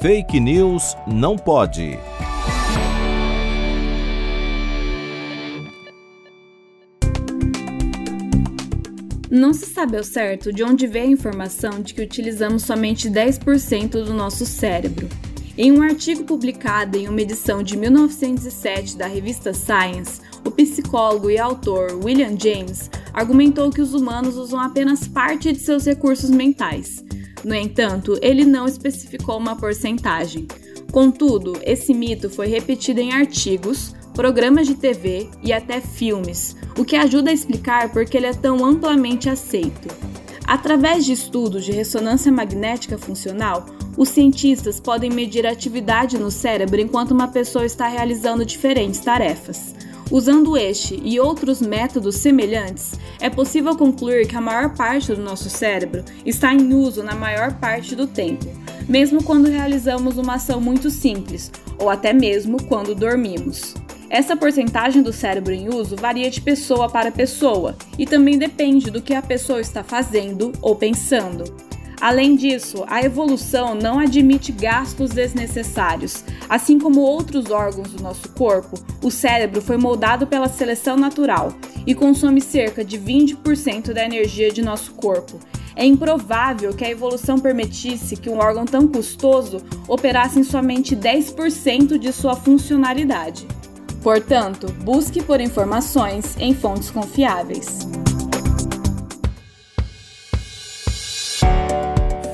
Fake News não pode. Não se sabe ao certo de onde veio a informação de que utilizamos somente 10% do nosso cérebro. Em um artigo publicado em uma edição de 1907 da revista Science, o psicólogo e autor William James argumentou que os humanos usam apenas parte de seus recursos mentais. No entanto, ele não especificou uma porcentagem. Contudo, esse mito foi repetido em artigos, programas de TV e até filmes, o que ajuda a explicar por que ele é tão amplamente aceito. Através de estudos de ressonância magnética funcional, os cientistas podem medir a atividade no cérebro enquanto uma pessoa está realizando diferentes tarefas. Usando este e outros métodos semelhantes, é possível concluir que a maior parte do nosso cérebro está em uso na maior parte do tempo, mesmo quando realizamos uma ação muito simples, ou até mesmo quando dormimos. Essa porcentagem do cérebro em uso varia de pessoa para pessoa e também depende do que a pessoa está fazendo ou pensando. Além disso, a evolução não admite gastos desnecessários. Assim como outros órgãos do nosso corpo, o cérebro foi moldado pela seleção natural e consome cerca de 20% da energia de nosso corpo. É improvável que a evolução permitisse que um órgão tão custoso operasse em somente 10% de sua funcionalidade. Portanto, busque por informações em fontes confiáveis.